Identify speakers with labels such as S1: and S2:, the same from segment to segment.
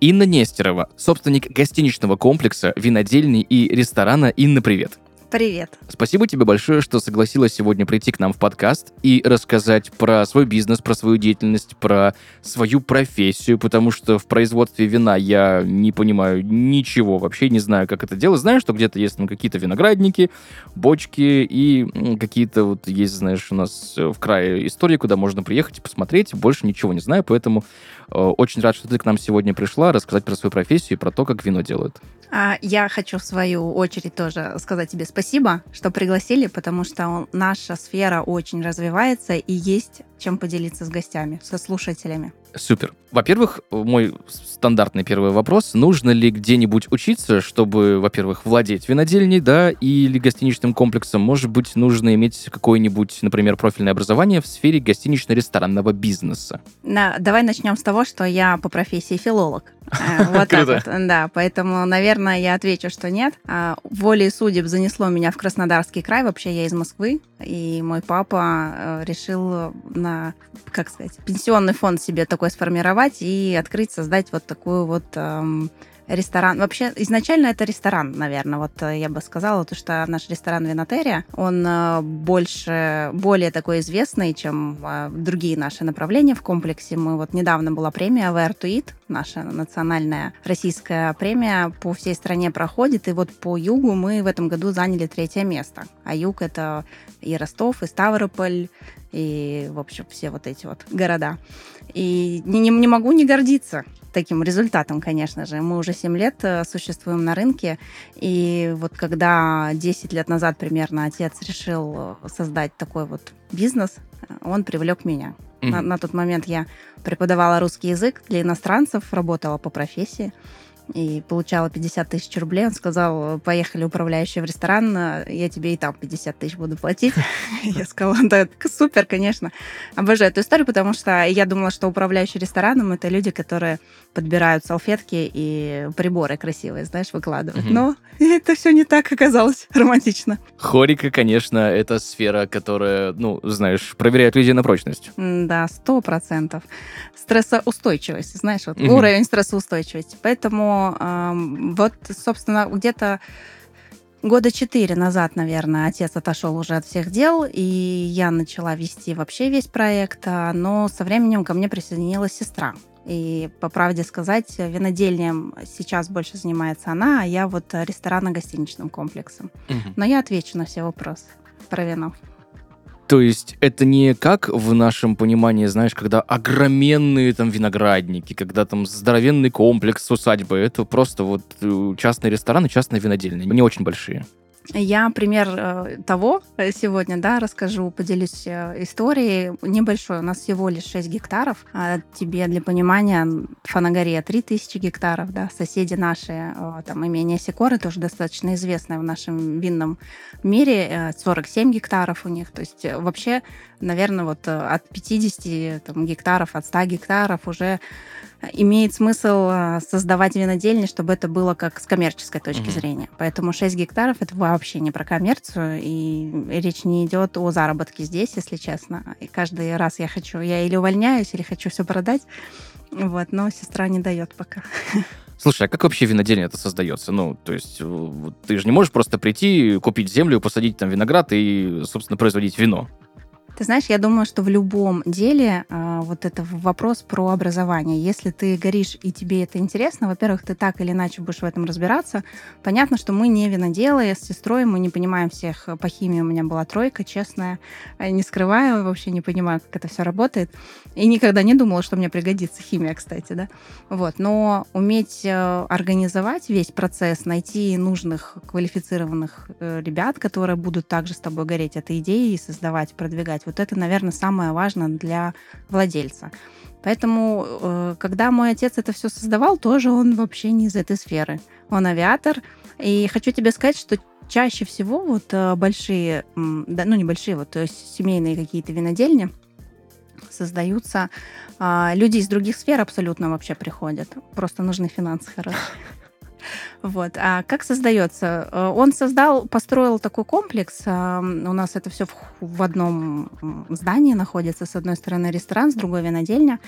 S1: Инна Нестерова, собственник гостиничного комплекса, винодельни и ресторана «Инна, привет».
S2: Привет.
S1: Спасибо тебе большое, что согласилась сегодня прийти к нам в подкаст и рассказать про свой бизнес, про свою деятельность, про свою профессию, потому что в производстве вина я не понимаю ничего, вообще не знаю, как это делать. Знаю, что где-то есть ну, какие-то виноградники, бочки и какие-то вот есть, знаешь, у нас э, в крае истории, куда можно приехать и посмотреть. Больше ничего не знаю, поэтому э, очень рад, что ты к нам сегодня пришла рассказать про свою профессию и про то, как вино делают.
S2: А я хочу в свою очередь тоже сказать тебе спасибо, что пригласили, потому что наша сфера очень развивается и есть чем поделиться с гостями, со слушателями.
S1: Супер. Во-первых, мой стандартный первый вопрос. Нужно ли где-нибудь учиться, чтобы, во-первых, владеть винодельней, да, или гостиничным комплексом? Может быть, нужно иметь какое-нибудь, например, профильное образование в сфере гостинично-ресторанного бизнеса?
S2: На, давай начнем с того, что я по профессии филолог. Э, Вот так вот, да. Поэтому, наверное, я отвечу, что нет. А, Волей судеб занесло меня в Краснодарский край. Вообще я из Москвы. И мой папа э, решил на, как сказать, пенсионный фонд себе такой сформировать и открыть, создать вот такую вот эм, ресторан. Вообще, изначально это ресторан, наверное, вот э, я бы сказала, то, что наш ресторан Винотерия, он э, больше, более такой известный, чем э, другие наши направления в комплексе. Мы вот недавно была премия Where to Eat, наша национальная российская премия по всей стране проходит, и вот по югу мы в этом году заняли третье место. А юг это и Ростов, и Ставрополь, и, в общем, все вот эти вот города. И не, не- не могу не гордиться таким результатом, конечно же. Мы уже 7 лет э, существуем на рынке, и вот когда 10 лет назад примерно отец решил э, создать такой вот бизнес, э, он привлек меня. На,
S1: Мгм.
S2: на тот момент я преподавала русский язык для иностранцев, работала по профессии и получала 50 тысяч рублей. Он сказал, поехали управляющий в ресторан, э, я тебе и там 50 тысяч буду платить. Я сказала, да, супер, конечно. Обожаю эту историю, потому что я думала, что управляющий рестораном это люди, которые подбирают салфетки и приборы красивые, знаешь, выкладывают. Но это все не так оказалось романтично.
S1: Хорика, конечно, это сфера, которая, ну, знаешь, проверяет людей на прочность.
S2: Да, сто процентов. Стрессоустойчивость, знаешь, вот уровень стрессоустойчивости. Поэтому ам, вот, собственно, где-то года четыре назад, наверное, отец отошел уже от всех дел, и я начала вести вообще весь проект, а, но со временем ко мне присоединилась сестра. И, по правде сказать, винодельнем сейчас больше занимается она, а я вот э, ресторанно-гостиничным комплексом.
S1: Мгм.
S2: Но я отвечу на все вопросы про вино.
S1: То есть это не как в нашем понимании, знаешь, когда огроменные там виноградники, когда там здоровенный комплекс усадьбы, это просто вот э, частные рестораны, частные винодельни, не очень большие.
S2: Я пример э, того э, сегодня, да, расскажу, поделюсь э, историей небольшой. У нас всего лишь 6 гектаров. А тебе для понимания, Фанагория 3000 гектаров, да, соседи наши, там, имение Секоры, тоже достаточно известное в нашем винном мире, э, 47 гектаров у них. То есть вообще, наверное, вот от 50 там, гектаров, от 100 гектаров уже имеет смысл э, создавать винодельни, чтобы это было как с коммерческой точки
S1: Мгм.
S2: зрения. Поэтому 6 гектаров это вообще не про коммерцию, и речь не идет о заработке здесь, если честно. И каждый раз я хочу, я или увольняюсь, или хочу все продать. Вот, но сестра не дает пока.
S1: Слушай, а как вообще винодельня это создается? Ну, то есть э, ты же не можешь просто прийти, купить землю, посадить там виноград и, собственно, производить вино.
S2: Ты знаешь, я думаю, что в любом деле а, вот это вопрос про образование. Если ты горишь и тебе это интересно, во-первых, ты так или иначе будешь в этом разбираться. Понятно, что мы не виноделы, с сестрой мы не понимаем всех. По химии у меня была тройка, честная. А, Не скрываю, вообще не понимаю, как это все работает. И никогда не думала, что мне пригодится химия, кстати, да. Вот. Но уметь э, организовать весь процесс, найти нужных квалифицированных э, ребят, которые будут также с тобой гореть этой идеей и создавать, продвигать. Вот это, наверное, самое важное для владельца. Поэтому, э, когда мой отец это все создавал, тоже он вообще не из этой сферы. Он авиатор. И хочу тебе сказать, что чаще всего вот э, большие, ну небольшие, вот есть семейные какие-то винодельни создаются. А, люди из других сфер абсолютно вообще приходят. Просто нужны финансы хорошие. Вот. А как создается? Э, он создал, построил такой комплекс. А, у нас это все в одном здании находится. С одной стороны ресторан, с другой винодельня.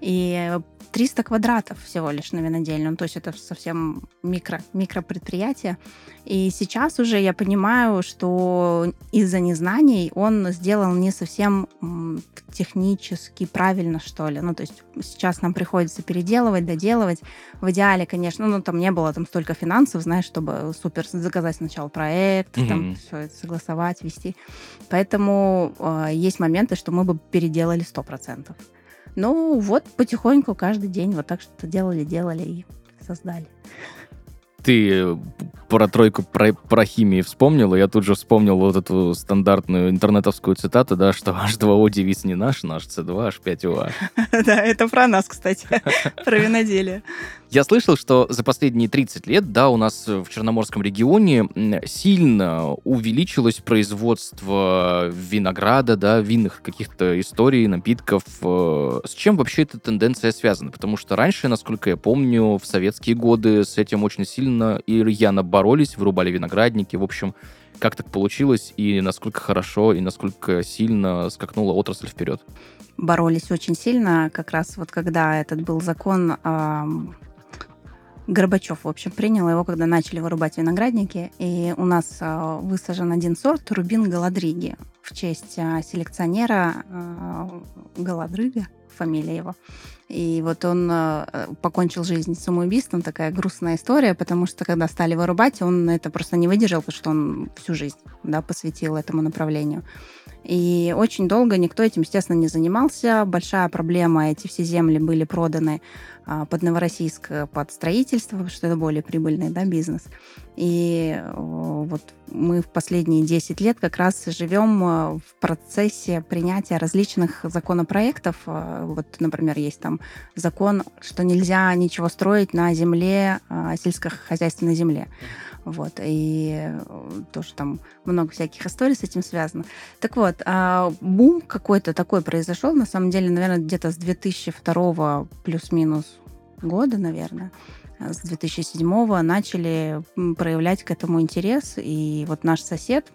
S2: И 300 квадратов всего лишь на винодельном. То есть это совсем микро, микропредприятие. И сейчас уже я понимаю, что из-за незнаний он сделал не совсем технически правильно, что ли. Ну, то есть сейчас нам приходится переделывать, доделывать. В идеале, конечно, ну, там не было там столько финансов, знаешь, чтобы супер заказать сначала проект, mm-hmm. там все это согласовать, вести. Поэтому э, есть моменты, что мы бы переделали 100%. Ну, вот потихоньку каждый день вот так что-то делали, делали и создали
S1: ты про тройку про, про химии вспомнил, я тут же вспомнил вот эту стандартную интернетовскую цитату, да, что H2O девиз не наш, наш C2, H5OH.
S2: Да, это про нас, кстати, про виноделие.
S1: Я слышал, что за последние 30 лет, да, у нас в Черноморском регионе сильно увеличилось производство винограда, да, винных каких-то историй, напитков. Э, с чем вообще эта тенденция связана? Потому что раньше, насколько я помню, в советские годы с этим очень сильно и рьяно боролись, вырубали виноградники. В общем, как так получилось и насколько хорошо и насколько сильно скакнула отрасль вперед?
S2: Боролись очень сильно, как раз вот когда этот был закон Горбачев, в общем, принял его, когда начали вырубать виноградники. И у нас э, высажен один сорт Рубин Галадриги в честь э, селекционера э, Галадрыга, фамилия его. И вот он покончил жизнь самоубийством, такая грустная история, потому что когда стали вырубать, он это просто не выдержал, потому что он всю жизнь да, посвятил этому направлению. И очень долго никто этим, естественно, не занимался. Большая проблема, эти все земли были проданы а, под Новороссийск под строительство, потому что это более прибыльный да, бизнес. И вот мы в последние 10 лет как раз живем э, в процессе принятия различных законопроектов. Э, вот, например, есть там закон, что нельзя ничего строить на земле, сельскохозяйственной земле. Вот, и э, тоже там много всяких историй с этим связано. Так вот, а, бум какой-то такой произошел, на самом деле, наверное, где-то с 2002 плюс-минус года, наверное с 2007 начали проявлять к этому интерес. И вот наш сосед,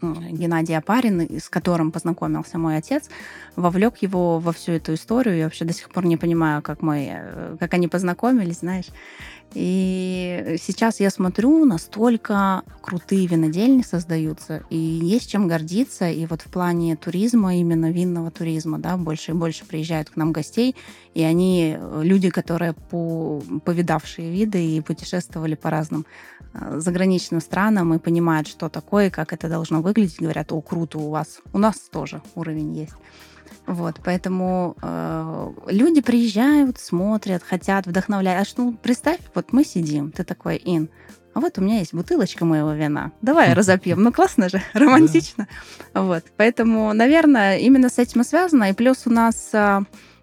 S2: Геннадий Апарин, с которым познакомился мой отец, вовлек его во всю эту историю. Я вообще до сих пор не понимаю, как, мы, э, как они познакомились, знаешь. И сейчас я смотрю, настолько крутые винодельни создаются, и есть чем гордиться. И вот в плане туризма, именно винного туризма, да, больше и больше приезжают к нам гостей, и они э, люди, которые по, повидавшие виды и путешествовали по разным э, заграничным странам и понимают, что такое, как это должно выглядеть, говорят, о, круто у вас, у нас тоже уровень есть. Вот, поэтому э, люди приезжают, смотрят, хотят, вдохновляют. А что, ну, представь, вот мы сидим, ты такой, Ин, а вот у меня есть бутылочка моего вина. Давай разопьем. Ну, классно же, романтично. Вот, поэтому, наверное, именно с этим и связано. И плюс у нас э,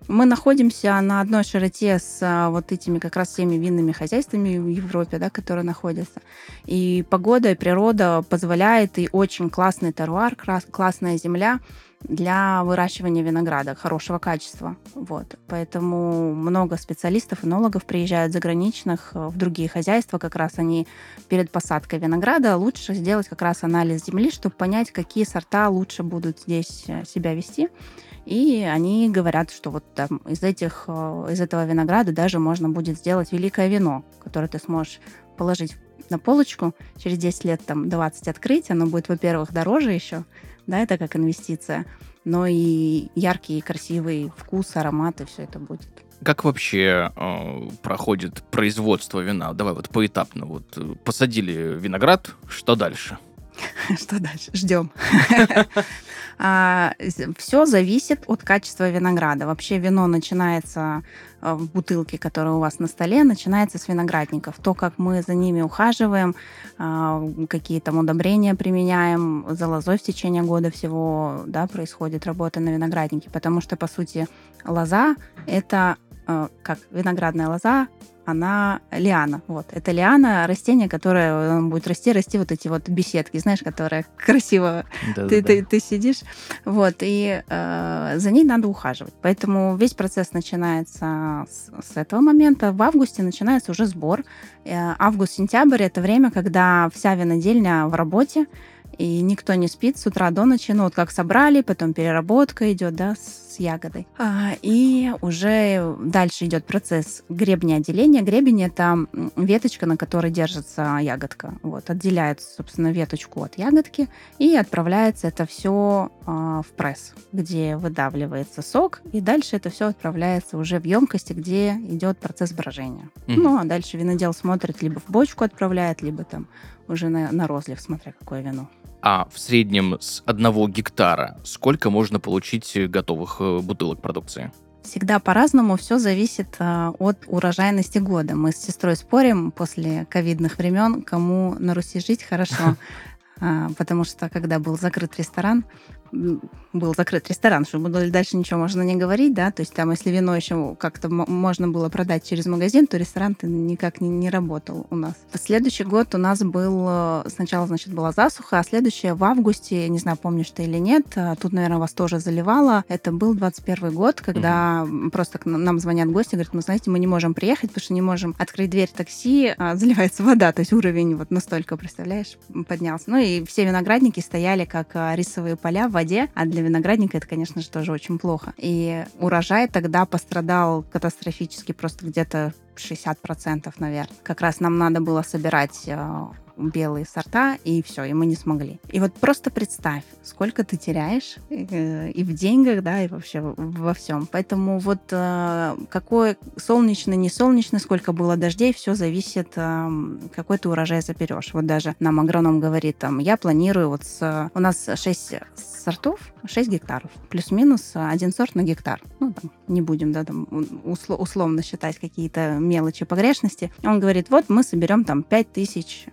S2: мы находимся на одной широте с э, вот этими как раз всеми винными хозяйствами в Европе, да, которые находятся. И погода и природа позволяет, и очень классный теруар, классная земля – для выращивания винограда хорошего качества. Вот. Поэтому много специалистов, энологов приезжают заграничных э, в другие хозяйства. Как раз они перед посадкой винограда лучше сделать как раз анализ земли, чтобы понять, какие сорта лучше будут здесь э, себя вести. И они говорят, что вот там из, этих, э, из этого винограда даже можно будет сделать великое вино, которое ты сможешь положить на полочку, через 10 лет, там, 20 открыть, оно будет, во-первых, дороже еще, да, это как инвестиция, но и яркий, красивый вкус, аромат, и все это будет.
S1: Как вообще э, проходит производство вина? Давай вот поэтапно. Вот э, посадили виноград, что дальше?
S2: Что дальше? Ждем. Все зависит от качества винограда. Вообще вино начинается э, в бутылке, которая у вас на столе, начинается с виноградников. То, как мы за ними ухаживаем, а, какие там удобрения применяем, за лозой в течение года всего да, происходит работа на винограднике, потому что, по сути, лоза — это как виноградная лоза, она лиана. Вот. Это лиана, растение, которое будет расти, расти вот эти вот беседки, знаешь, которые красиво ты, ты, ты сидишь. Вот, и э, за ней надо ухаживать. Поэтому весь процесс начинается с, с этого момента. В августе начинается уже сбор. Э, Август-сентябрь это время, когда вся винодельня в работе, и никто не спит с утра до ночи. Ну, вот как собрали, потом переработка идет, да, с ягодой. А, и уже дальше идет процесс гребня отделения. Гребень — это веточка, на которой держится ягодка. Вот, отделяет, собственно, веточку от ягодки, и отправляется это все в пресс, где выдавливается сок, и дальше это все отправляется уже в емкости, где идет процесс брожения.
S1: Мгм.
S2: Ну, а дальше винодел смотрит, либо в бочку отправляет, либо там уже на, на розлив, смотря какое вино.
S1: А в среднем с одного гектара сколько можно получить э, готовых э, бутылок продукции?
S2: Всегда по-разному, все зависит а, от урожайности года. Мы с сестрой спорим после ковидных времен, кому на Руси жить хорошо. А, Потому что когда был закрыт ресторан, был закрыт ресторан, чтобы дальше ничего можно не говорить, да, то есть там, если вино еще как-то можно было продать через магазин, то ресторан никак не, не работал у нас. В следующий год у нас был, э, сначала, значит, была засуха, а следующее в августе, не знаю, помнишь ты или нет, а, тут, наверное, вас тоже заливало, это был 21 год, когда м, просто нам звонят гости, говорят, мы, знаете, мы не можем приехать, потому что не можем открыть дверь такси, а, заливается вода, то есть уровень вот настолько, представляешь, поднялся. Ну и все виноградники стояли как а, рисовые поля в воде, а для виноградника это, конечно же, тоже очень плохо. И урожай тогда пострадал катастрофически, просто где-то 60%, наверное. Как раз нам надо было собирать а, белые сорта, и все, и мы не смогли. И вот просто представь, сколько ты теряешь э, и в деньгах, да, и вообще во всем. Поэтому вот э, какой солнечный, не солнечный, сколько было дождей, все зависит, э, какой ты урожай заберешь. Вот даже нам агроном говорит, там, я планирую вот с... У нас 6 сортов, 6 гектаров, плюс-минус один сорт на гектар. Ну, там, не будем, да, там, усло- условно считать какие-то мелочи, погрешности. Он говорит, вот мы соберем там 5 тысяч,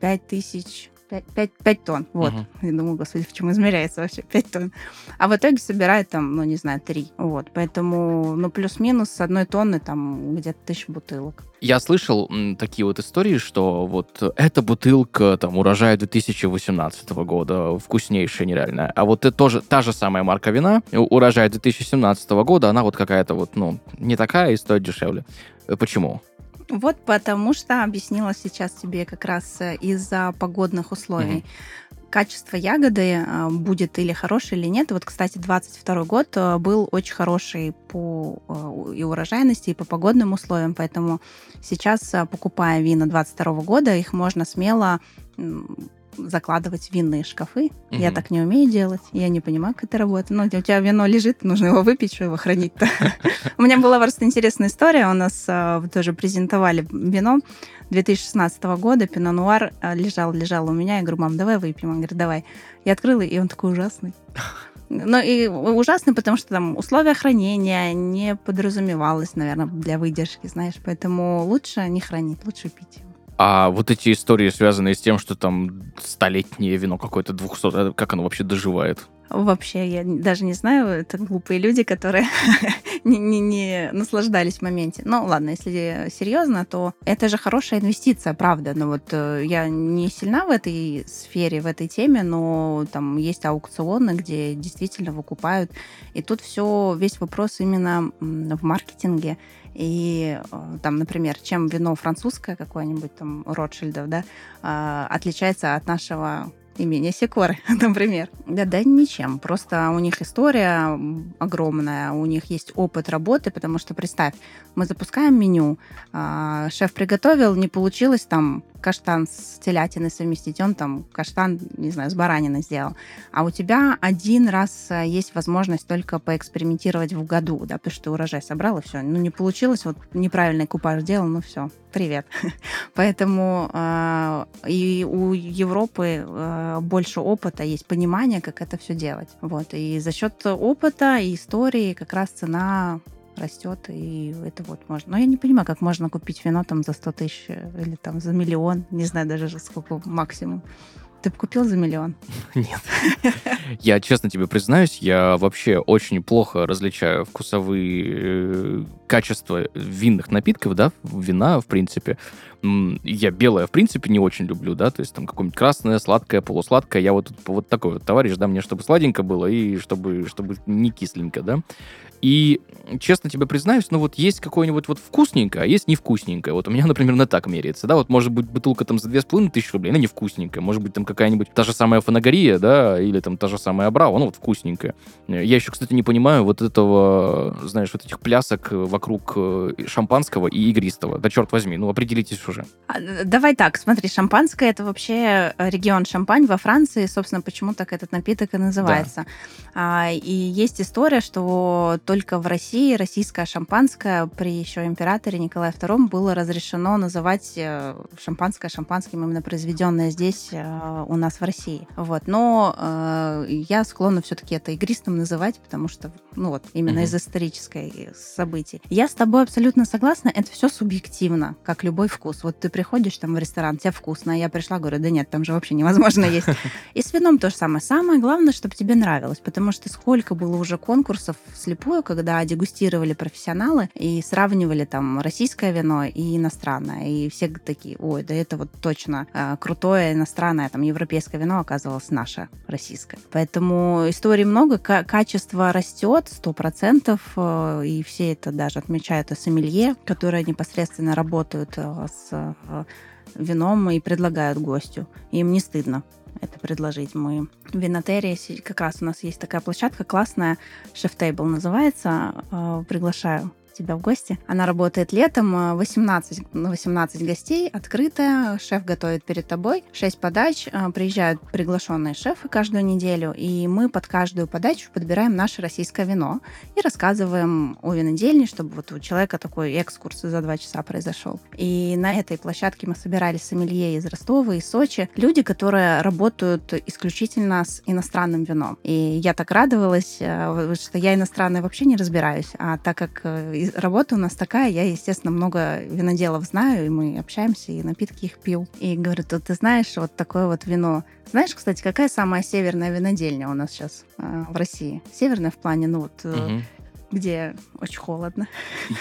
S2: 5 тысяч 5, 5, тонн. Вот.
S1: Мгм.
S2: Я думаю, господи, в чем измеряется вообще 5 тонн. А в итоге собирает там, ну, не знаю, 3. Вот. Поэтому, ну, плюс-минус с одной тонны там где-то тысяч бутылок.
S1: Я слышал м, такие вот истории, что вот эта бутылка там урожая 2018 года, вкуснейшая нереальная, а вот это тоже та же самая марка вина, у- урожай 2017 года, она вот какая-то вот, ну, не такая и стоит дешевле. Э, Почему?
S2: Вот потому что объяснила сейчас тебе как раз э, из-за погодных условий. Качество ягоды э, будет или хорошее, или нет. Вот, кстати, 22 год э, был очень хороший по и урожайности, и по погодным условиям, поэтому сейчас, покупая вина 22 года, их можно смело закладывать винные шкафы. Я
S1: Мгм.
S2: так не умею делать, я не понимаю, как это работает. Ну, у тебя вино лежит, нужно его выпить, что его хранить-то. У меня была просто интересная история. У нас а, тоже презентовали вино 2016 года. Пино Нуар а, лежал, лежал у меня. Я говорю, мам, давай выпьем. Он говорит, давай. Я открыла, и он такой ужасный. Ну и ужасный, потому что там условия хранения не подразумевалось, наверное, для выдержки, знаешь. Поэтому лучше не хранить, лучше пить.
S1: А вот эти истории, связанные с тем, что там столетнее вино какое-то 200, это как оно вообще доживает?
S2: Вообще, я даже не знаю, это глупые люди, которые не, не, не наслаждались в моменте. Ну, ладно, если серьезно, то это же хорошая инвестиция, правда. Но вот э, я не сильна в этой сфере, в этой теме, но там есть аукционы, где действительно выкупают. И тут все, весь вопрос именно в маркетинге. И э, там, например, чем вино французское какое-нибудь, там, Ротшильдов, да, а, отличается от нашего имения Секоры, например. Да, да, ничем. Просто у них история огромная, у них есть опыт работы, потому что, представь, мы запускаем меню, а, шеф приготовил, не получилось там каштан с телятиной совместить, он там каштан, не знаю, с бараниной сделал. А у тебя один раз э, есть возможность только поэкспериментировать в году, да, потому что ты урожай собрал, и все. Ну, не получилось, вот неправильный купаж сделал, ну все, привет. Поэтому э, и у Европы э, больше опыта, есть понимание, как это все делать. Вот. И за счет опыта и истории как раз цена растет, и это вот можно. Но я не понимаю, как можно купить вино там за 100 тысяч или там за миллион, не знаю даже сколько максимум. Ты бы купил за миллион?
S1: Нет. Я честно тебе признаюсь, я вообще очень плохо различаю вкусовые э, качества винных напитков, да, вина, в принципе. Я белое, в принципе, не очень люблю, да, то есть там какое-нибудь красное, сладкое, полусладкое. Я вот, вот такой вот товарищ, да, мне чтобы сладенько было и чтобы, чтобы не кисленько, да. И, честно тебе признаюсь, ну вот есть какое-нибудь вот вкусненькое, а есть невкусненькое. Вот у меня, например, на так меряется, да, вот может быть бутылка там за две с половиной тысячи рублей, она невкусненькая. Может быть там какая-нибудь та же самая фанагория, да, или там та же самая Абрау, ну вот вкусненькая. Я еще, кстати, не понимаю вот этого, знаешь, вот этих плясок вокруг э, шампанского и игристого. Да черт возьми, ну определитесь уже.
S2: А, давай так, смотри, шампанское это вообще регион Шампань во Франции, собственно, почему так этот напиток и называется. Да. А, и есть история, что только в России российское шампанское при еще императоре Николае II было разрешено называть э, шампанское шампанским, именно произведенное здесь э, у нас в России. Вот. Но э, я склонна все-таки это игристым называть, потому что, ну вот, именно mm-hmm. из исторической событий. Я с тобой абсолютно согласна, это все субъективно, как любой вкус. Вот ты приходишь там в ресторан, тебе вкусно, а я пришла, говорю, да нет, там же вообще невозможно есть. И с вином то же самое. Самое главное, чтобы тебе нравилось, потому что сколько было уже конкурсов вслепую, вслепую, когда дегустировали профессионалы и сравнивали там российское вино и иностранное. И все такие, ой, да это вот точно э, крутое иностранное, там, европейское вино оказалось наше, российское. Поэтому историй много, качество растет сто процентов, э, и все это даже отмечают и сомелье, которые непосредственно работают э, с э, вином и предлагают гостю. Им не стыдно это предложить. Мы в Винотерии, как раз у нас есть такая площадка классная, Chef Table называется, э, приглашаю тебя в гости. Она работает летом, 18 на 18 гостей, открытая, шеф готовит перед тобой, 6 подач, э, приезжают приглашенные шефы каждую неделю, и мы под каждую подачу подбираем наше российское вино и рассказываем о винодельне, чтобы вот у человека такой экскурс за два часа произошел. И на этой площадке мы собирали сомелье из Ростова и Сочи, люди, которые работают исключительно с иностранным вином. И я так радовалась, э, что я иностранное вообще не разбираюсь, а так как э, работа у нас такая, я, естественно, много виноделов знаю, и мы общаемся, и напитки их пью. И говорю, ты, знаешь, вот такое вот вино. Знаешь, кстати, какая самая северная винодельня у нас сейчас э, в России? Северная в плане, ну вот, угу где очень холодно.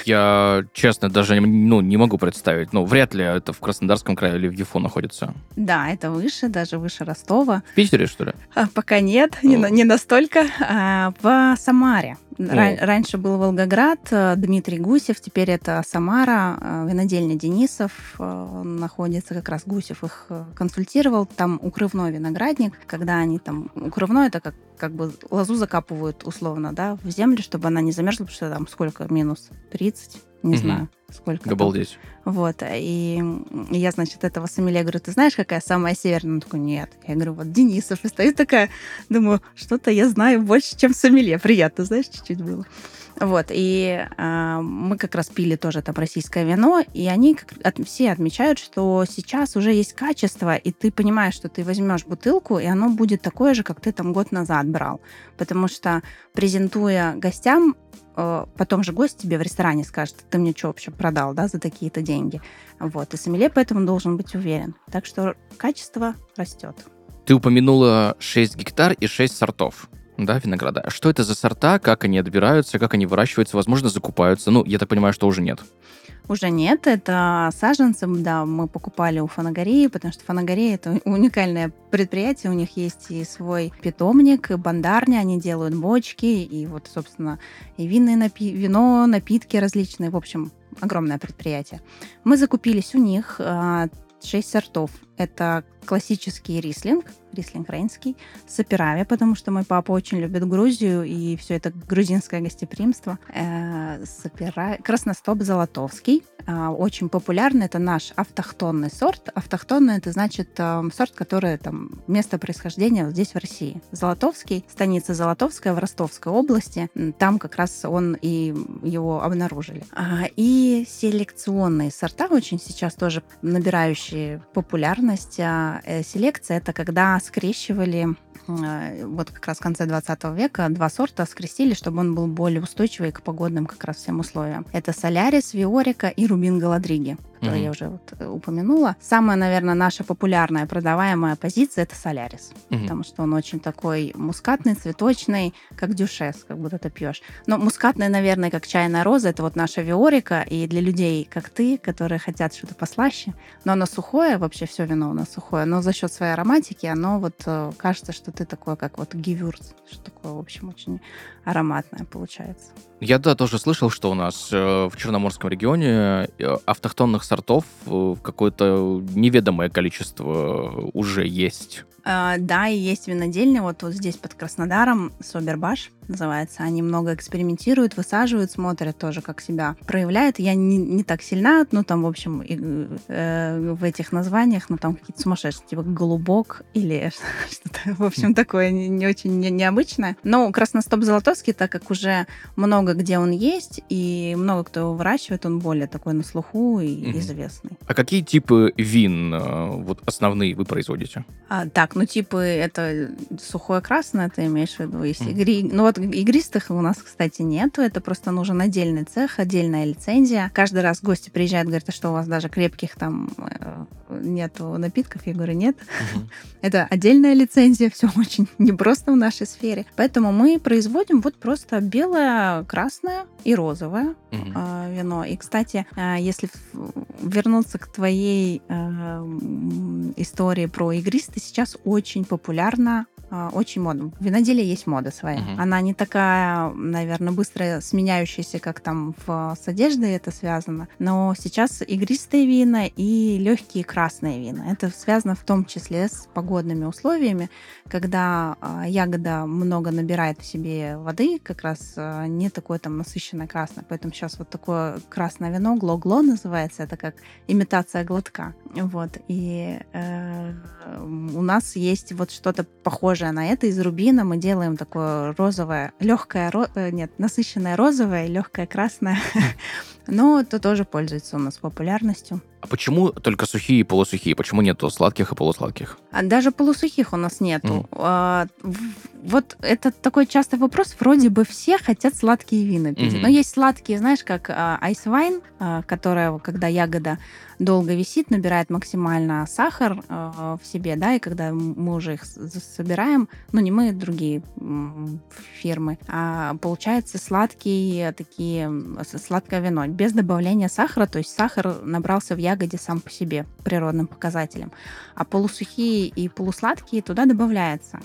S1: Я, честно, даже ну, не могу представить. Ну, вряд ли это в Краснодарском крае или в Ефо находится.
S2: Да, это выше, даже выше Ростова.
S1: В Питере, что ли?
S2: А, пока нет, не, не настолько. А, в Самаре. Ран- раньше был Волгоград, э, Дмитрий Гусев, теперь это Самара, э, винодельня Денисов э, находится, как раз Гусев их консультировал. Там укрывной виноградник, когда они там... Укрывной это как как бы лозу закапывают условно, да, в землю, чтобы она не замерзла, потому что там сколько, минус 30, не угу. знаю, сколько.
S1: Обалдеть.
S2: Вот, и я, значит, этого сомелье говорю, ты знаешь, какая самая северная? Он такой, нет. Я говорю, вот Денисов. И стою такая, думаю, что-то я знаю больше, чем сомелье. Приятно, знаешь, чуть-чуть было. Вот, и э, мы как раз пили тоже там российское вино, и они как, от, все отмечают, что сейчас уже есть качество, и ты понимаешь, что ты возьмешь бутылку, и оно будет такое же, как ты там год назад брал. Потому что, презентуя гостям, э, потом же гость тебе в ресторане скажет, ты мне что вообще продал, да, за такие-то деньги. Вот, и сомелье поэтому должен быть уверен. Так что качество растет.
S1: Ты упомянула 6 гектар и 6 сортов да, винограда. Что это за сорта, как они отбираются, как они выращиваются, возможно, закупаются? Ну, я так понимаю, что уже нет.
S2: Уже нет, это саженцы, да, мы покупали у Фанагории, потому что Фанагория это уникальное предприятие, у них есть и свой питомник, и бандарня, они делают бочки, и вот, собственно, и винные напи- вино, напитки различные, в общем, огромное предприятие. Мы закупились у них, а, шесть сортов. Это классический рислинг, рислинг рейнский, с операми, потому что мой папа очень любит Грузию и все это грузинское гостеприимство. Э, с опера... Красностоп золотовский, э, очень популярный, это наш автохтонный сорт. Автохтонный это значит э, сорт, который там место происхождения вот здесь в России. Золотовский, станица Золотовская в Ростовской области, там как раз он и его обнаружили. А, и селекционные сорта очень сейчас тоже набирающие популярность. А, э, селекция это когда скрещивали вот как раз в конце 20 века два сорта скрестили, чтобы он был более устойчивый к погодным как раз всем условиям. Это солярис, виорика и рубин галадриги который mm-hmm. я уже вот э, упомянула. Самая, наверное, наша популярная продаваемая позиция это солярис, mm-hmm. потому что он очень такой мускатный, цветочный, как дюшес, как будто ты пьешь. Но мускатный, наверное, как чайная роза, это вот наша виорика, и для людей, как ты, которые хотят что-то послаще, но оно сухое, вообще все вино у нас сухое, но за счет своей ароматики оно вот э, кажется, что ты такой, как вот гивюрц, что такое, в общем, очень ароматное получается.
S1: Я, да, тоже слышал, что у нас э, в Черноморском регионе э, автохтонных сортов э, какое-то неведомое количество уже есть.
S2: А, да, и есть винодельня вот, вот здесь под Краснодаром, Собербаш называется. Они много экспериментируют, высаживают, смотрят тоже, как себя проявляет. Я не, не так сильна, ну там, в общем, и, э, в этих названиях, ну там какие-то сумасшедшие, типа голубок или что-то, в общем, такое не, не очень не, необычное. Но красностоп золотовский, так как уже много где он есть, и много кто его выращивает, он более такой на слуху и mm-hmm. известный.
S1: А какие типы вин э, вот основные вы производите?
S2: А, так, ну типы это сухое красное, ты имеешь в виду, если mm-hmm. игри... Ну вот игристых у нас, кстати, нету. Это просто нужен отдельный цех, отдельная лицензия. Каждый раз гости приезжают, говорят, а что у вас даже крепких там э, нету напитков? Я говорю, нет. Это отдельная лицензия, все очень непросто в нашей сфере. Поэтому мы производим вот просто белое, красное и розовое э, вино. И, кстати, э, если вернуться к твоей истории про игристый, сейчас очень популярна очень модно. В виноделии есть мода своя. Угу. Она не такая, наверное, быстро сменяющаяся, как там в, с одеждой это связано. Но сейчас игристые вина и легкие красные вина. Это связано в том числе с погодными условиями, когда а, ягода много набирает в себе воды, как раз а, не такое там насыщенное красное. Поэтому сейчас вот такое красное вино, гло-гло называется, это как имитация глотка. Вот. И э, у нас есть вот что-то похожее похожее на это. Из рубина мы делаем такое розовое, легкое, ро... Э, нет, насыщенное розовое, легкое красное. Но это тоже пользуется у нас популярностью.
S1: А почему только сухие и полусухие? Почему нету сладких и полусладких?
S2: А даже полусухих у нас нету. Mm. А, вот это такой частый вопрос. Вроде бы все хотят сладкие вина пить. Mm-hmm. Но есть сладкие, знаешь, как айсвайн, а, которая, когда ягода долго висит, набирает максимально сахар э, в себе, да, и когда мы уже их собираем, ну не мы, другие фирмы, а получается сладкие такие, сладкое вино, без добавления сахара, то есть сахар набрался в ягоде сам по себе природным показателем, а полусухие и полусладкие туда добавляется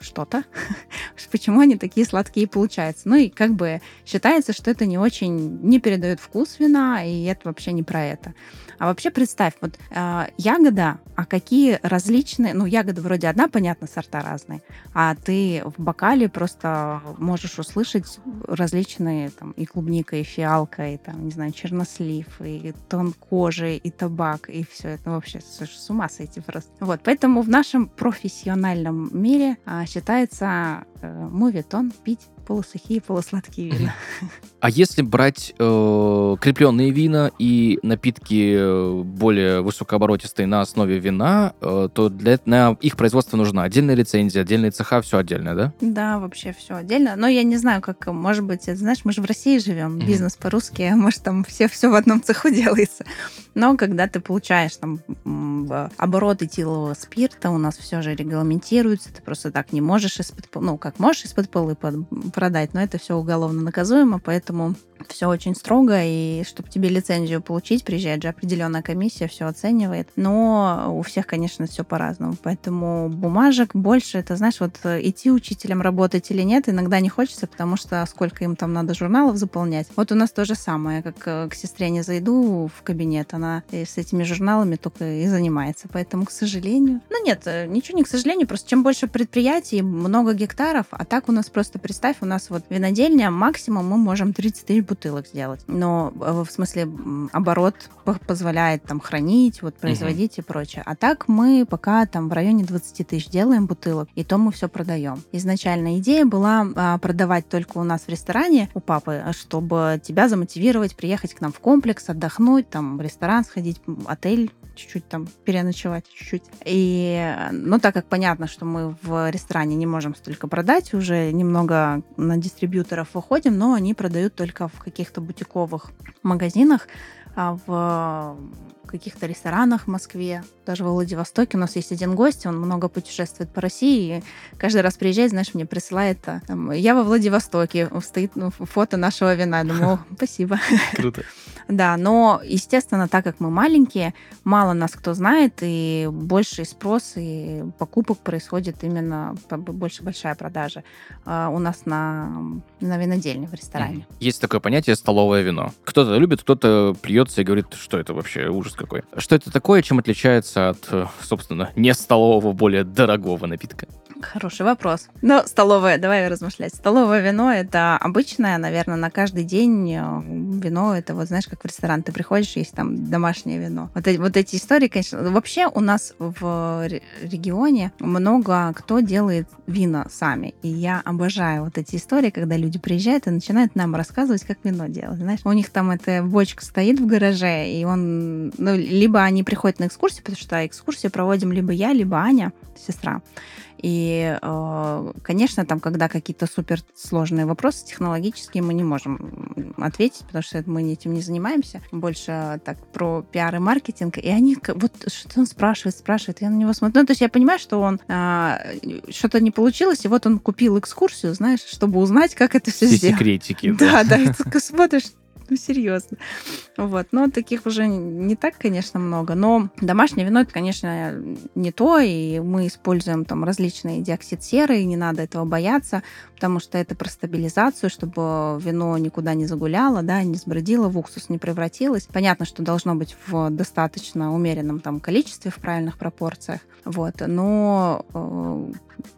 S2: что-то, почему они такие сладкие получаются. Ну и как бы считается, что это не очень, не передает вкус вина, и это вообще не про это. А вообще представь, вот э, ягода, а какие различные, ну, ягода вроде одна, понятно, сорта разные, а ты в бокале просто можешь услышать различные, там, и клубника, и фиалка, и, там, не знаю, чернослив, и тон кожи, и табак, и все это вообще с ума сойти просто. Вот, поэтому в нашем профессиональном мире а, считается э, мувитон пить полусухие, полусладкие вина.
S1: А если брать э, крепленные вина и напитки э, более высокооборотистые на основе вина, э, то для на их производство нужна отдельная лицензия, отдельные цеха, все отдельно, да?
S2: Да, вообще все отдельно. Но я не знаю, как, может быть, это, знаешь, мы же в России живем, mm-hmm. бизнес по-русски, а может там все, все в одном цеху делается. Но когда ты получаешь там оборот этилового спирта, у нас все же регламентируется, ты просто так не можешь из-под, ну, как можешь из-под полы продать, но это все уголовно наказуемо, поэтому все очень строго, и чтобы тебе лицензию получить, приезжает же определенная комиссия, все оценивает. Но у всех, конечно, все по-разному. Поэтому бумажек больше, это, знаешь, вот э, идти учителем работать или нет, иногда не хочется, потому что сколько им там надо журналов заполнять. Вот у нас то же самое, как э, к сестре не зайду в кабинет, она с этими журналами только и занимается. Поэтому, к сожалению... Ну нет, э, ничего не к сожалению, просто чем больше предприятий, много гектаров, а так у нас просто, представь, у нас вот винодельня, максимум мы можем 30 тысяч бутылок сделать. Но в смысле оборот позволяет там хранить, вот производить uh-huh. и прочее. А так мы пока там в районе 20 тысяч делаем бутылок, и то мы все продаем. Изначально идея была а, продавать только у нас в ресторане у папы, чтобы тебя замотивировать приехать к нам в комплекс, отдохнуть, там в ресторан сходить, отель чуть-чуть там переночевать чуть-чуть. И, ну, так как понятно, что мы в ресторане не можем столько продать, уже немного на дистрибьюторов выходим, но они продают только в каких-то бутиковых магазинах, а в каких-то ресторанах в Москве, даже во Владивостоке. У нас есть один гость, он много путешествует по России, и каждый раз приезжает, знаешь, мне присылает, а, там, я во Владивостоке, стоит ну, фото нашего вина. Я думаю, спасибо.
S1: Круто.
S2: Да, но, естественно, так как мы маленькие, мало нас кто знает, и больший спрос и покупок происходит именно больше большая продажа а, у нас на, на винодельне в ресторане.
S1: Есть такое понятие столовое вино. Кто-то любит, кто-то плюется и говорит, что это вообще ужас какой. Что это такое, чем отличается от, э, собственно, не столового, более дорогого напитка?
S2: Хороший вопрос. Но столовое, давай размышлять. Столовое вино — это обычное, наверное, на каждый день э, вино. Это вот, знаешь, как в ресторан ты приходишь, есть там домашнее вино. Вот, эти, вот эти истории, конечно... Вообще у нас в регионе много кто делает вина сами. И я обожаю вот эти истории, когда люди приезжают и начинают нам рассказывать, как вино делать. Знаешь, у них там эта бочка стоит в гараже, и он... Ну, либо они приходят на экскурсию, потому что экскурсию проводим либо я, либо Аня, сестра. И, э, конечно, там, когда какие-то суперсложные вопросы технологические, мы не можем ответить, потому что мы этим не занимаемся. Больше так про пиар и маркетинг. И они, вот что он спрашивает, спрашивает, я на него смотрю. Ну, то есть я понимаю, что он а, что-то не получилось, и вот он купил экскурсию, знаешь, чтобы узнать, как это все,
S1: все
S2: сделать.
S1: секретики.
S2: Да, да, и ты смотришь, ну, серьезно. Вот. Но таких уже не так, конечно, много. Но домашнее вино, это, конечно, не то. И мы используем там различные диоксид серы, и не надо этого бояться, потому что это про стабилизацию, чтобы вино никуда не загуляло, да, не сбродило, в уксус не превратилось. Понятно, что должно быть в достаточно умеренном там количестве, в правильных пропорциях. Вот. Но э,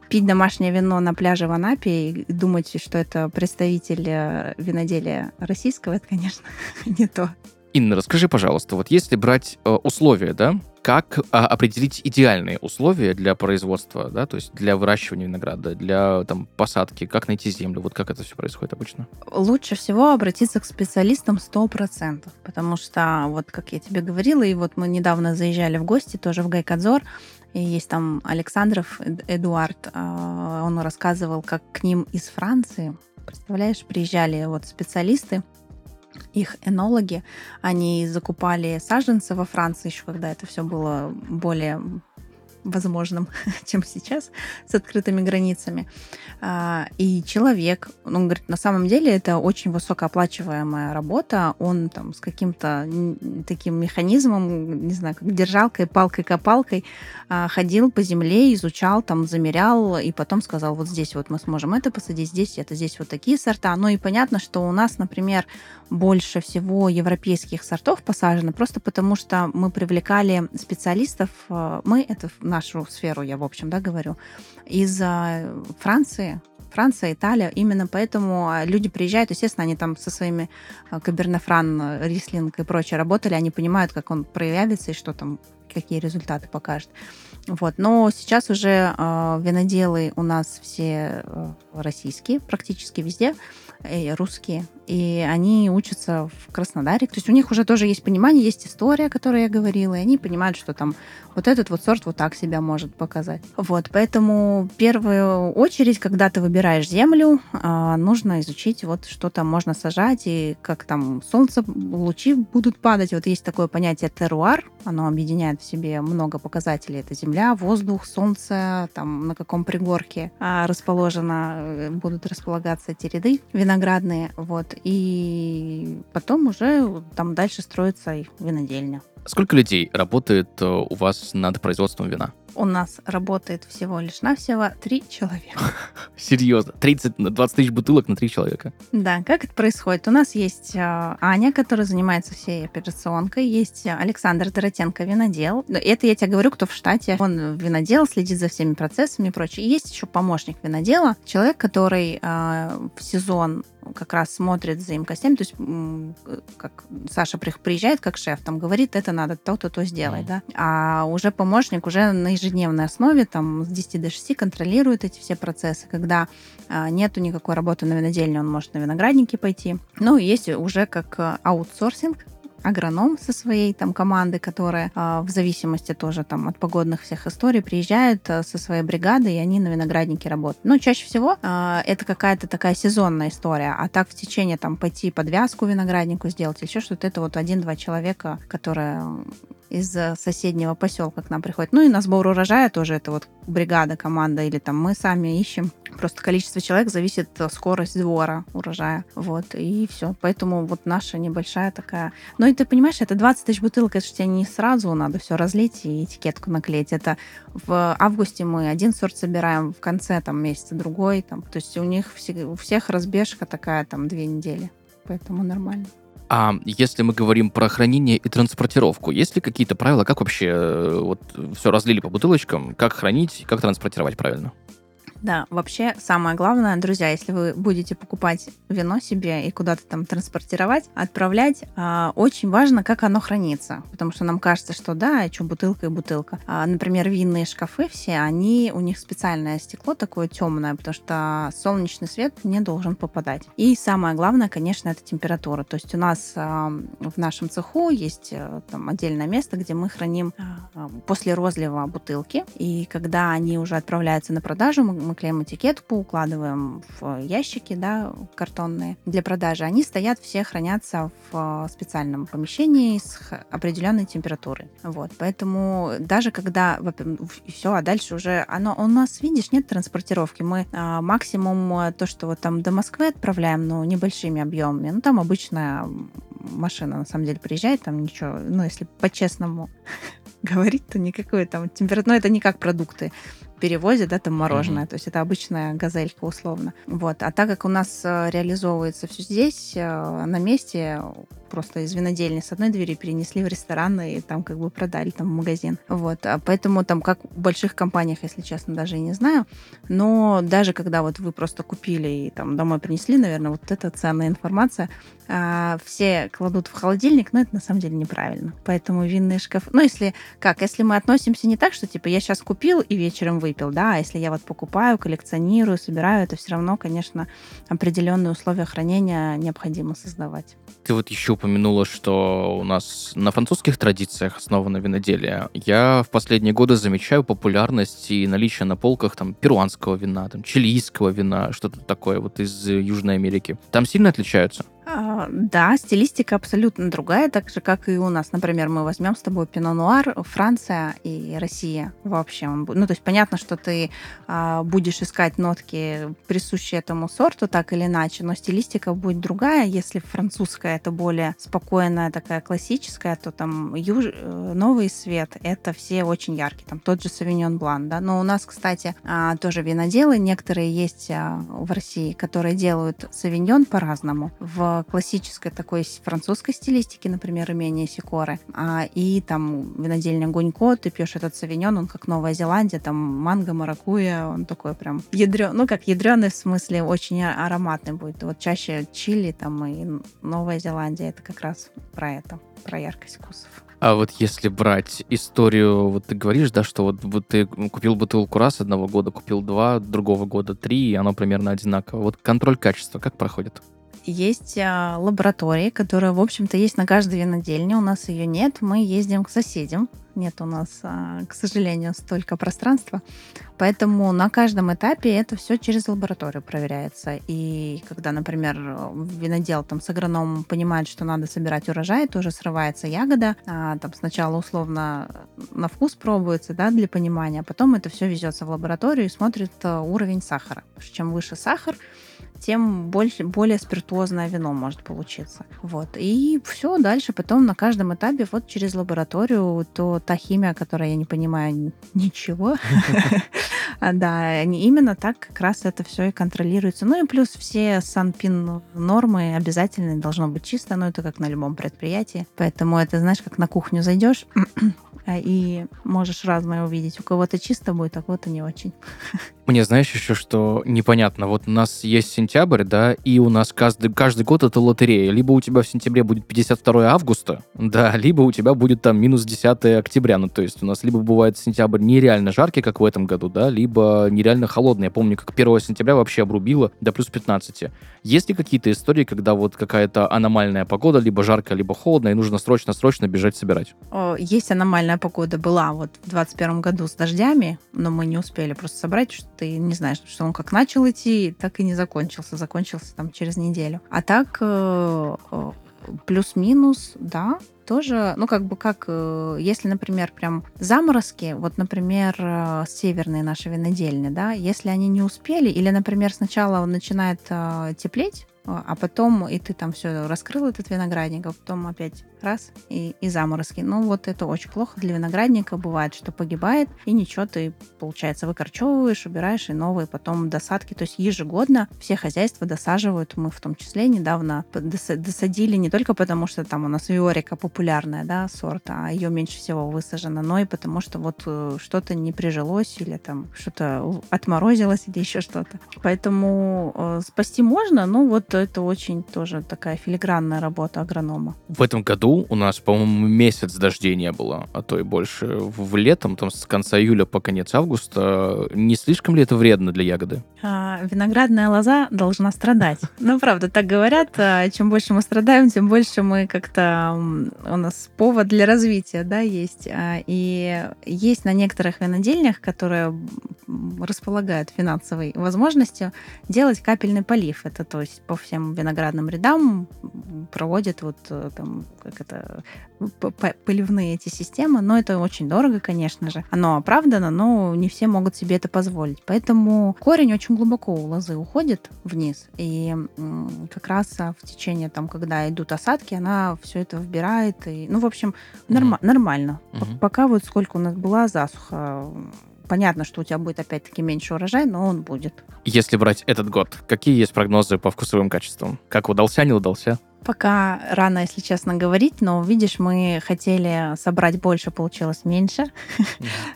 S2: пить домашнее вино на пляже в Анапе и думать, что это представитель э, виноделия российского, это, конечно, не то.
S1: Инна, расскажи, пожалуйста, вот если брать э, условия, да, как а, определить идеальные условия для производства, да, то есть для выращивания винограда, для там посадки, как найти землю, вот как это все происходит обычно?
S2: Лучше всего обратиться к специалистам 100%, потому что, вот как я тебе говорила, и вот мы недавно заезжали в гости тоже в Гайкадзор, есть там Александров Эдуард, а, он рассказывал, как к ним из Франции, представляешь, приезжали вот специалисты, их энологи, они закупали саженцы во Франции еще, когда это все было более возможным, чем сейчас, с открытыми границами. А, и человек, он говорит, на самом деле это очень высокооплачиваемая работа, он там с каким-то таким механизмом, не знаю, как держалкой, палкой-копалкой а, ходил по земле, изучал, там замерял, и потом сказал, вот здесь вот мы сможем это посадить, здесь это, здесь вот такие сорта. Ну и понятно, что у нас, например, больше всего европейских сортов посажено, просто потому что мы привлекали специалистов, а, мы, это нашу сферу, я в общем, да, говорю, из Франции, Франция, Италия. Именно поэтому а, люди приезжают, естественно, они там со своими а, Кабернефран, Рислинг и прочее работали, они понимают, как он проявится и что там, какие результаты покажет. Вот. Но сейчас уже э, виноделы у нас все э, российские, практически везде, русские и они учатся в Краснодаре. То есть у них уже тоже есть понимание, есть история, о которой я говорила, и они понимают, что там вот этот вот сорт вот так себя может показать. Вот, поэтому в первую очередь, когда ты выбираешь землю, а, нужно изучить вот что там можно сажать и как там солнце, лучи будут падать. Вот есть такое понятие теруар, оно объединяет в себе много показателей. Это земля, воздух, солнце, там на каком пригорке а, расположено, э, будут располагаться эти ряды винограда виноградные, вот, и потом уже там дальше строится и винодельня.
S1: Сколько людей работает э, у вас над производством вина?
S2: У нас работает всего лишь навсего три человека.
S1: Серьезно, 30, 20 тысяч бутылок на три человека.
S2: Да, как это происходит? У нас есть э, Аня, которая занимается всей операционкой, есть Александр Доротенко, винодел. Это я тебе говорю, кто в штате. Он винодел, следит за всеми процессами и прочее. И есть еще помощник винодела, человек, который э, в сезон как раз смотрит за имкостями, то есть как Саша приезжает как шеф, там говорит, это надо то-то, то сделать, mm. да, а уже помощник уже на ежедневной основе, там, с 10 до 6 контролирует эти все процессы, когда а, нету никакой работы на винодельне, он может на виноградники пойти. Ну, есть уже как э, аутсорсинг, агроном со своей там командой, которая э, в зависимости тоже там от погодных всех историй приезжает э, со своей бригадой, и они на винограднике работают. Но чаще всего э, это какая-то такая сезонная история, а так в течение там пойти подвязку винограднику сделать, еще что-то, это вот один-два человека, которые из соседнего поселка к нам приходят. Ну и на сбор урожая тоже это вот бригада, команда или там мы сами ищем. Просто количество человек зависит скорость двора урожая. Вот, и все. Поэтому вот наша небольшая такая... Ну и ты понимаешь, это 20 тысяч бутылок, это же тебе не сразу надо все разлить и этикетку наклеить. Это в августе мы один сорт собираем, в конце там месяца другой. Там, то есть у них у всех разбежка такая там две недели. Поэтому нормально.
S1: А если мы говорим про хранение и транспортировку, есть ли какие-то правила, как вообще э, вот все разлили по бутылочкам, как хранить, как транспортировать правильно?
S2: Да, вообще самое главное, друзья, если вы будете покупать вино себе и куда-то там транспортировать, отправлять, э, очень важно, как оно хранится. Потому что нам кажется, что да, а что бутылка и бутылка. А, например, винные шкафы все, они, у них специальное стекло такое темное, потому что солнечный свет не должен попадать. И самое главное, конечно, это температура. То есть у нас э, в нашем цеху есть э, там отдельное место, где мы храним э, после розлива бутылки. И когда они уже отправляются на продажу, мы мы клеим этикетку, укладываем в ящики, да, картонные для продажи. Они стоят, все хранятся в специальном помещении с определенной температурой. Вот, поэтому даже когда все, а дальше уже оно у нас, видишь, нет транспортировки. Мы а, максимум э, то, что вот там до Москвы отправляем, но небольшими объемами. Ну, там обычная машина, на самом деле, приезжает, там ничего, ну, если по-честному говорить, то никакой там температура, ну, это не как продукты перевозят, да, там мороженое. Mm-hmm. То есть это обычная газелька условно. Вот. А так как у нас э, реализовывается все здесь, э, на месте, просто из винодельни с одной двери перенесли в ресторан и там как бы продали там в магазин. Вот. А поэтому там как в больших компаниях, если честно, даже и не знаю. Но даже когда вот вы просто купили и там домой принесли, наверное, вот это ценная информация, а, все кладут в холодильник, но это на самом деле неправильно. Поэтому винный шкаф... Ну, если как, если мы относимся не так, что типа я сейчас купил и вечером выпил, да, а если я вот покупаю, коллекционирую, собираю, это все равно, конечно, определенные условия хранения необходимо создавать.
S1: Ты вот еще упомянула, что у нас на французских традициях основано виноделие. Я в последние годы замечаю популярность и наличие на полках там перуанского вина, там чилийского вина, что-то такое вот из Южной Америки. Там сильно отличаются?
S2: А, да, стилистика абсолютно другая, так же, как и у нас. Например, мы возьмем с тобой Пино Нуар, Франция и Россия вообще. Ну, то есть понятно, что ты а, будешь искать нотки, присущие этому сорту, так или иначе, но стилистика будет другая. Если французская это более спокойная, такая классическая, то там юж... Э, новый свет, это все очень яркие. Там тот же Савиньон Блан, да. Но у нас, кстати, а, тоже виноделы, некоторые есть в России, которые делают Савиньон по-разному. В классической такой французской стилистике, например, имение Сикоры, а, и там винодельня Гунько, ты пьешь этот савиньон, он как Новая Зеландия, там манго, маракуя, он такой прям ядрен, ну как ядреный в смысле, очень ароматный будет. Вот чаще чили там и Новая Зеландия, это как раз про это, про яркость вкусов.
S1: А вот если брать историю, вот ты говоришь, да, что вот, вот ты купил бутылку раз одного года, купил два, другого года три, и оно примерно одинаково. Вот контроль качества как проходит?
S2: Есть а, лаборатории, которая, в общем-то, есть на каждой винодельне. У нас ее нет. Мы ездим к соседям. Нет у нас, а, к сожалению, столько пространства. Поэтому на каждом этапе это все через лабораторию проверяется. И когда, например, винодел там с агрономом понимает, что надо собирать урожай, тоже срывается ягода. А, там сначала условно на вкус пробуется, да, для понимания, а потом это все везется в лабораторию и смотрит а, уровень сахара. Чем выше сахар, тем больше, более спиртуозное вино может получиться. Вот. И все дальше потом на каждом этапе вот через лабораторию то та химия, которая я не понимаю ничего, да, именно так как раз это все и контролируется. Ну и плюс все санпин нормы обязательно должно быть чисто, но это как на любом предприятии. Поэтому это, знаешь, как на кухню зайдешь, и можешь разное увидеть. У кого-то чисто будет, а у кого-то не очень.
S1: Мне знаешь еще, что непонятно. Вот у нас есть сентябрь, да, и у нас каждый, каждый год это лотерея. Либо у тебя в сентябре будет 52 августа, да, либо у тебя будет там минус 10 октября. Ну, то есть у нас либо бывает сентябрь нереально жаркий, как в этом году, да, либо нереально холодный. Я помню, как 1 сентября вообще обрубило до плюс 15. Есть ли какие-то истории, когда вот какая-то аномальная погода, либо жаркая, либо холодная, и нужно срочно-срочно бежать собирать?
S2: Есть аномальная погода. Была вот в 2021 году с дождями, но мы не успели просто собрать, что ты не знаешь, что он как начал идти, так и не закончился. Закончился там через неделю. А так э, э, плюс-минус, да, тоже, ну, как бы как, э, если, например, прям заморозки, вот, например, северные наши винодельни, да, если они не успели, или, например, сначала он начинает теплеть, а потом и ты там все раскрыл этот виноградник, а потом опять раз и, и заморозки. Ну вот это очень плохо для виноградника. Бывает, что погибает, и ничего, ты, получается, выкорчевываешь, убираешь, и новые потом досадки. То есть ежегодно все хозяйства досаживают. Мы в том числе недавно досадили не только потому, что там у нас виорика популярная, да, сорт, а ее меньше всего высажено, но и потому, что вот э, что-то не прижилось или там что-то отморозилось или еще что-то. Поэтому э, спасти можно, но вот это очень тоже такая филигранная работа агронома.
S1: В этом году у нас, по-моему, месяц дождей не было, а то и больше. В летом, там, с конца июля по конец августа, не слишком ли это вредно для ягоды?
S2: А, виноградная лоза должна страдать. Ну, правда, так говорят, а, чем больше мы страдаем, тем больше мы как-то... У нас повод для развития, да, есть. А, и есть на некоторых винодельнях, которые располагают финансовой возможностью, делать капельный полив. Это то есть по всем виноградным рядам проводят вот э, там, как это, поливные эти системы, но это очень дорого, конечно же. Оно оправдано, но не все могут себе это позволить. Поэтому корень очень глубоко у лозы уходит вниз, и как раз а, в течение, там, когда идут осадки, она все это вбирает. И, ну, в общем, норм- mm нормально. Mm-hmm. Пока вот сколько у нас была засуха, понятно, что у тебя будет опять-таки меньше урожай, но он будет.
S1: Если брать этот год, какие есть прогнозы по вкусовым качествам? Как удался, не удался?
S2: Пока рано, если честно, говорить, но видишь, мы хотели собрать больше, получилось меньше.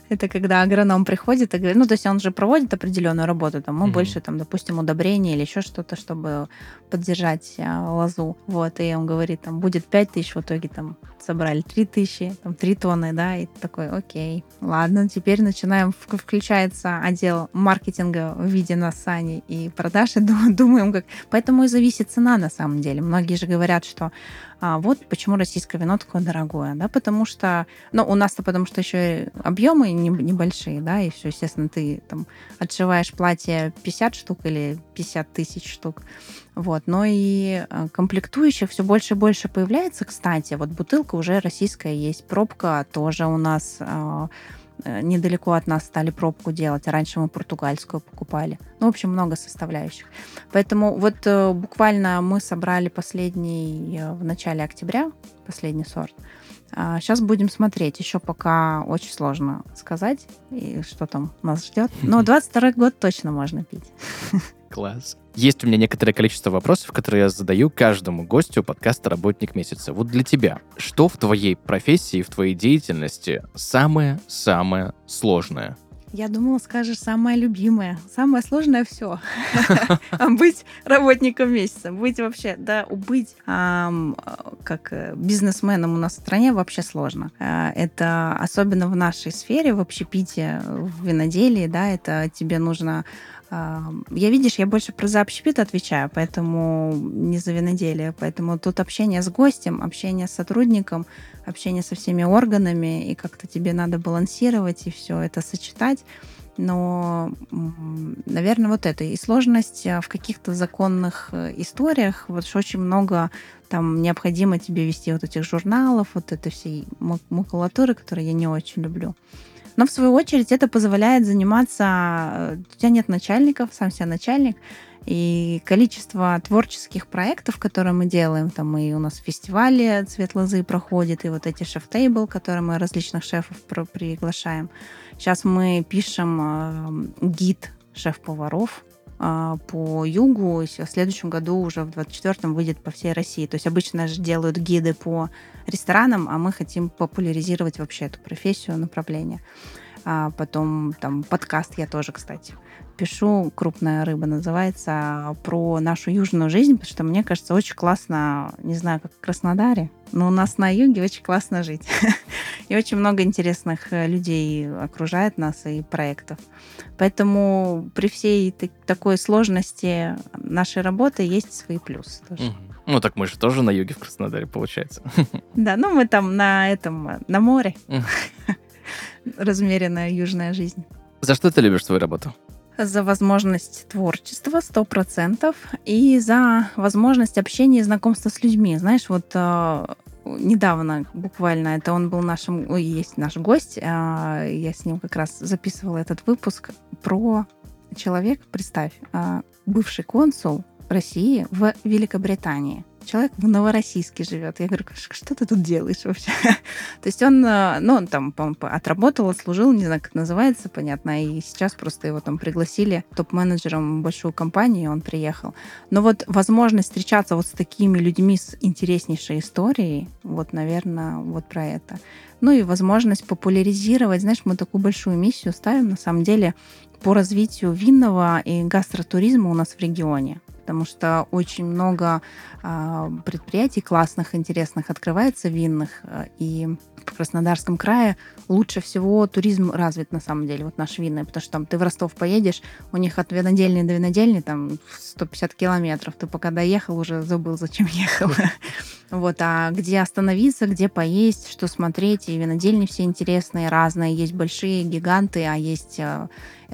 S2: Это когда агроном приходит и говорит, ну, то есть он же проводит определенную работу, там, мы больше, там, допустим, удобрения или еще что-то, чтобы поддержать а, лозу. Вот, и он говорит, там, будет 5 тысяч, в итоге там собрали 3 тысячи, там, 3 тонны, да, и такой, окей, ладно, теперь начинаем, включается отдел маркетинга в виде нас Сани и продаж, и думаем, как... Поэтому и зависит цена, на самом деле. Многие же говорят, что а, вот почему российское вино такое дорогое, да, потому что, ну, у нас-то потому что еще объемы небольшие, да, и все, естественно, ты там отшиваешь платье 50 штук или 50 тысяч штук, вот, но и э, комплектующих все больше и больше появляется, кстати, вот бутылка уже российская есть, пробка тоже у нас а, недалеко от нас стали пробку делать. Раньше мы португальскую покупали. Ну, в общем, много составляющих. Поэтому вот э, буквально мы собрали последний э, в начале октября, последний сорт. Сейчас а будем смотреть. Еще пока очень сложно сказать, и что там нас ждет. Но 22 год точно можно пить.
S1: Класс. Есть у меня некоторое количество вопросов, которые я задаю каждому гостю подкаста «Работник месяца». Вот для тебя, что в твоей профессии, в твоей деятельности самое-самое сложное?
S2: Я думала, скажешь самое любимое. Самое сложное все. Быть работником месяца. Быть вообще, да, быть как э, бизнесменом у нас в стране вообще сложно. Э, это особенно в нашей сфере, в общепите, в виноделии, да, это тебе нужно я, видишь, я больше про за отвечаю, поэтому не за виноделие. Поэтому тут общение с гостем, общение с сотрудником, общение со всеми органами, и как-то тебе надо балансировать и все это сочетать. Но, наверное, вот это. И сложность а, в каких-то законных э, историях, вот очень много там необходимо тебе вести вот этих журналов, вот этой всей макулатуры, которую я не очень люблю. Но в свою очередь это позволяет заниматься... Э, у тебя нет начальников, сам себя начальник, И количество творческих проектов, которые мы делаем, там и у нас фестивали «Цвет лозы» проходит, и вот эти шеф-тейбл, которые мы различных шефов приглашаем. Сейчас мы пишем э, гид шеф-поваров, по югу. В следующем году уже в 24-м выйдет по всей России. То есть обычно же делают гиды по ресторанам, а мы хотим популяризировать вообще эту профессию, направление. А потом там подкаст я тоже, кстати, пишу, «Крупная рыба» называется, про нашу южную жизнь, потому что мне кажется, очень классно, не знаю, как в Краснодаре, но у нас на юге очень классно жить. И очень много интересных э, людей окружает нас и проектов. Поэтому при всей такой сложности нашей работы есть свои плюсы тоже.
S1: Ну, так мы же тоже на юге в Краснодаре, получается.
S2: Да, ну мы там на этом, на море. Размеренная южная жизнь.
S1: За что ты любишь свою работу?
S2: За возможность творчества, сто процентов, и за возможность общения и знакомства с людьми. Знаешь, вот э, недавно буквально, это он был нашим, есть наш гость, э, я с ним как раз записывала этот выпуск про человек, представь, э, бывший консул России в Великобритании человек в Новороссийске живет. Я говорю, что ты тут делаешь вообще? То есть он, э, ну, он там отработал, отслужил, не знаю, как называется, понятно, и сейчас просто его там пригласили топ-менеджером большую компанию, и он приехал. Но вот возможность встречаться вот с такими людьми с интереснейшей историей, вот, наверное, вот про это. Ну и возможность популяризировать, знаешь, мы такую большую миссию ставим, на самом деле, по развитию винного и гастротуризма у нас в регионе потому что очень много э, предприятий классных, интересных открывается винных, э, и в Краснодарском крае лучше всего туризм развит на самом деле, вот наш винный, потому что там ты в Ростов поедешь, у них от винодельни до винодельни там 150 километров, ты пока доехал, уже забыл, зачем ехал. Вот, а где остановиться, где поесть, что смотреть, и винодельни все интересные, разные, есть большие гиганты, а есть э,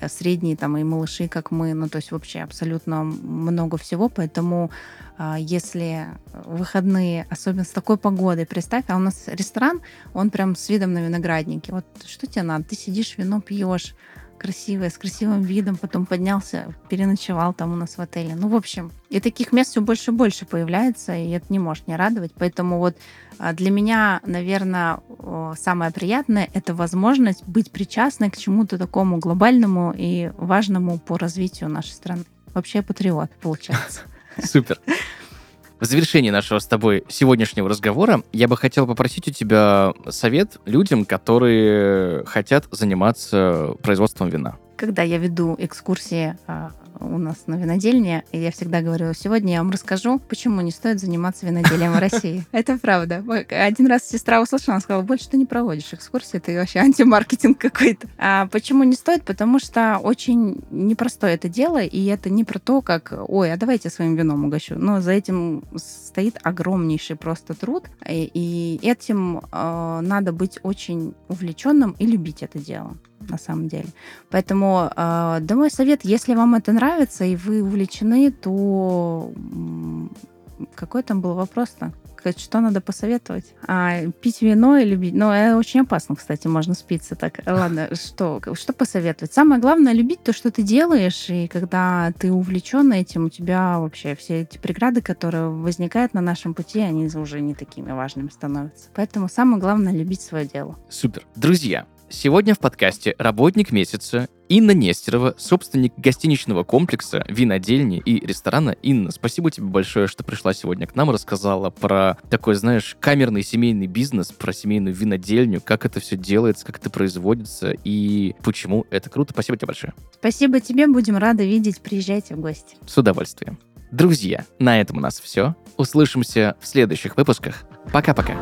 S2: средние там и малыши, как мы, ну то есть вообще абсолютно много всего, поэтому а, если выходные, особенно с такой погодой, представь, а у нас ресторан, он прям с видом на виноградники. Вот что тебе надо? Ты сидишь, вино пьешь, красивое, с красивым видом, потом поднялся, переночевал там у нас в отеле. Ну, в общем, и таких мест все больше и больше появляется, и это не может не радовать. Поэтому вот а, для меня, наверное, самое приятное — это возможность быть причастной к чему-то такому глобальному и важному по развитию нашей страны. Вообще патриот, получается.
S1: Супер. В завершении нашего с тобой сегодняшнего разговора я бы хотел попросить у тебя совет людям, которые хотят заниматься производством вина.
S2: Когда я веду экскурсии а, у нас на винодельне, и я всегда говорю, сегодня я вам расскажу, почему не стоит заниматься виноделием в России. Это правда. Один раз сестра услышала, она сказала, больше ты не проводишь экскурсии, ты вообще антимаркетинг какой-то. А почему не стоит? Потому что очень непростое это дело, и это не про то, как, ой, а давайте своим вином угощу. Но за этим стоит огромнейший просто труд, и, этим э, надо быть очень увлеченным и любить это дело на самом деле. Поэтому, э, да мой совет, если вам это нравится и вы увлечены, то какой там был вопрос-то? Что надо посоветовать? А, пить вино и любить? Ну, это очень опасно, кстати, можно спиться так. Ладно, что, что посоветовать? Самое главное — любить то, что ты делаешь, и когда ты увлечен этим, у тебя вообще все эти преграды, которые возникают на нашем пути, они уже не такими важными становятся. Поэтому самое главное — любить свое дело.
S1: Супер. Друзья, Сегодня в подкасте работник месяца Инна Нестерова, собственник гостиничного комплекса, винодельни и ресторана. Инна, спасибо тебе большое, что пришла сегодня к нам, рассказала про такой, знаешь, камерный семейный бизнес, про семейную винодельню, как это все делается, как это производится и почему это круто. Спасибо тебе большое.
S2: Спасибо тебе, будем рады видеть. Приезжайте в гости.
S1: С удовольствием. Друзья, на этом у нас все. Услышимся в следующих выпусках. Пока-пока.